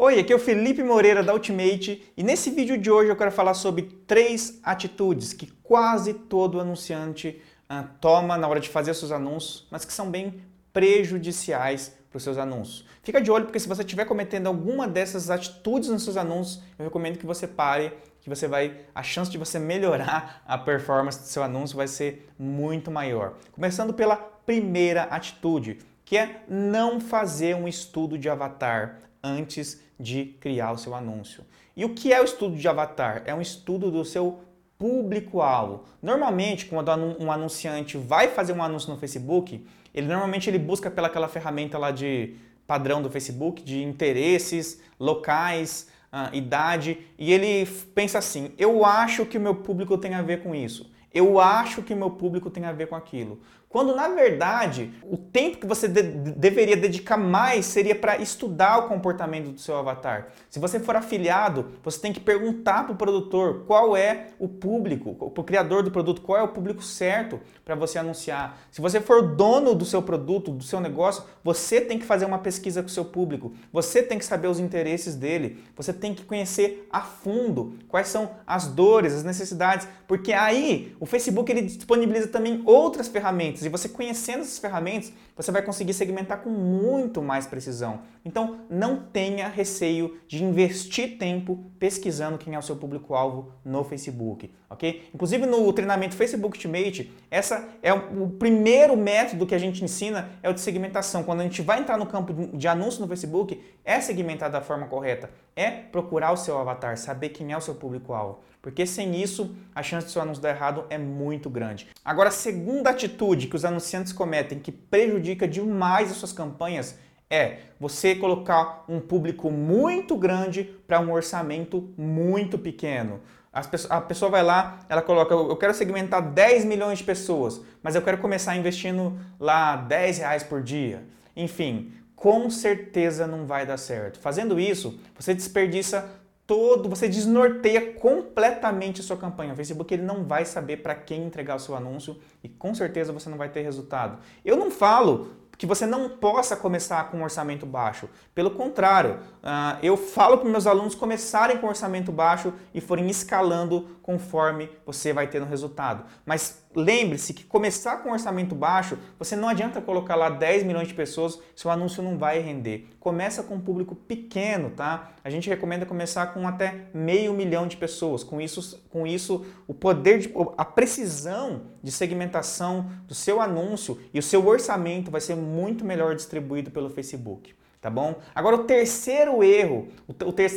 Oi, aqui é o Felipe Moreira da Ultimate e nesse vídeo de hoje eu quero falar sobre três atitudes que quase todo anunciante uh, toma na hora de fazer seus anúncios, mas que são bem prejudiciais para os seus anúncios. Fica de olho porque se você estiver cometendo alguma dessas atitudes nos seus anúncios, eu recomendo que você pare, que você vai a chance de você melhorar a performance do seu anúncio vai ser muito maior. Começando pela primeira atitude, que é não fazer um estudo de avatar antes de criar o seu anúncio. E o que é o estudo de avatar? É um estudo do seu público-alvo. Normalmente, quando um anunciante vai fazer um anúncio no Facebook, ele normalmente ele busca pelaquela ferramenta lá de padrão do Facebook, de interesses, locais, uh, idade, e ele pensa assim: eu acho que o meu público tem a ver com isso. Eu acho que meu público tem a ver com aquilo. Quando na verdade o tempo que você de deveria dedicar mais seria para estudar o comportamento do seu avatar. Se você for afiliado, você tem que perguntar para o produtor qual é o público, para o criador do produto, qual é o público certo para você anunciar. Se você for dono do seu produto, do seu negócio, você tem que fazer uma pesquisa com o seu público, você tem que saber os interesses dele, você tem que conhecer a fundo quais são as dores, as necessidades, porque aí o Facebook ele disponibiliza também outras ferramentas. E você conhecendo essas ferramentas, você vai conseguir segmentar com muito mais precisão. Então, não tenha receio de investir tempo pesquisando quem é o seu público-alvo no Facebook, ok? Inclusive no treinamento Facebook Ultimate, essa é o primeiro método que a gente ensina é o de segmentação. Quando a gente vai entrar no campo de anúncio no Facebook, é segmentar da forma correta, é procurar o seu avatar, saber quem é o seu público-alvo. Porque sem isso, a chance de seu anúncio dar errado é muito grande. Agora, a segunda atitude que os anunciantes cometem que prejudica demais as suas campanhas é você colocar um público muito grande para um orçamento muito pequeno. a pessoa vai lá, ela coloca, eu quero segmentar 10 milhões de pessoas, mas eu quero começar investindo lá 10 reais por dia. Enfim, com certeza não vai dar certo. Fazendo isso, você desperdiça todo, você desnorteia completamente a sua campanha. O Facebook ele não vai saber para quem entregar o seu anúncio e com certeza você não vai ter resultado. Eu não falo que você não possa começar com um orçamento baixo. Pelo contrário, uh, eu falo para meus alunos começarem com um orçamento baixo e forem escalando conforme você vai tendo resultado. Mas lembre-se que começar com um orçamento baixo, você não adianta colocar lá 10 milhões de pessoas, seu anúncio não vai render. Começa com um público pequeno, tá? A gente recomenda começar com até meio milhão de pessoas. Com isso, com isso o poder, de, a precisão de segmentação do seu anúncio e o seu orçamento vai ser muito melhor distribuído pelo Facebook. Tá bom? Agora, o terceiro erro,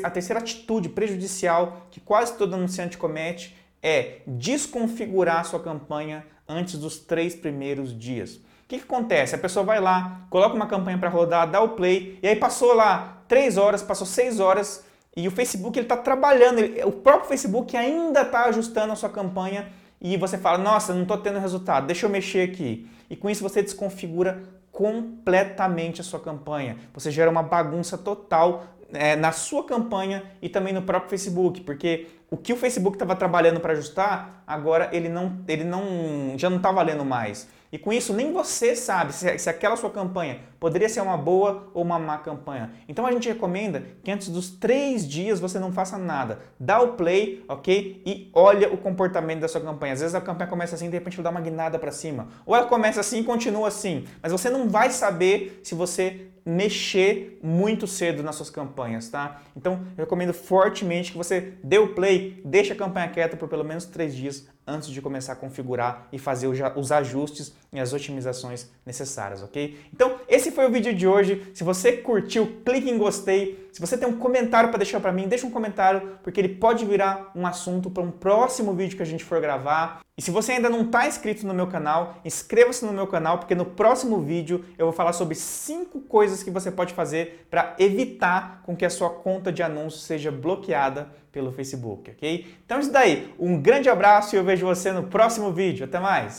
a terceira atitude prejudicial que quase todo anunciante comete é desconfigurar sua campanha antes dos três primeiros dias. O que, que acontece? A pessoa vai lá, coloca uma campanha para rodar, dá o play, e aí passou lá três horas, passou seis horas, e o Facebook ele está trabalhando, ele, o próprio Facebook ainda está ajustando a sua campanha, e você fala, nossa, não estou tendo resultado, deixa eu mexer aqui. E com isso você desconfigura completamente a sua campanha. Você gera uma bagunça total é, na sua campanha e também no próprio Facebook, porque o que o Facebook estava trabalhando para ajustar, agora ele não, ele não, já não está valendo mais. E com isso, nem você sabe se, se aquela sua campanha poderia ser uma boa ou uma má campanha. Então a gente recomenda que antes dos três dias você não faça nada. Dá o play, ok? E olha o comportamento da sua campanha. Às vezes a campanha começa assim, de repente ela dá uma guinada para cima. Ou ela começa assim e continua assim. Mas você não vai saber se você mexer muito cedo nas suas campanhas, tá? Então, eu recomendo fortemente que você dê o play, deixe a campanha quieta por pelo menos três dias antes de começar a configurar e fazer os ajustes e as otimizações necessárias, ok? Então, esse foi o vídeo de hoje. Se você curtiu, clique em gostei. Se você tem um comentário para deixar para mim, deixa um comentário, porque ele pode virar um assunto para um próximo vídeo que a gente for gravar. E se você ainda não está inscrito no meu canal, inscreva-se no meu canal, porque no próximo vídeo eu vou falar sobre cinco coisas que você pode fazer para evitar com que a sua conta de anúncio seja bloqueada pelo Facebook, ok? Então é isso daí. Um grande abraço e eu vejo você no próximo vídeo. Até mais!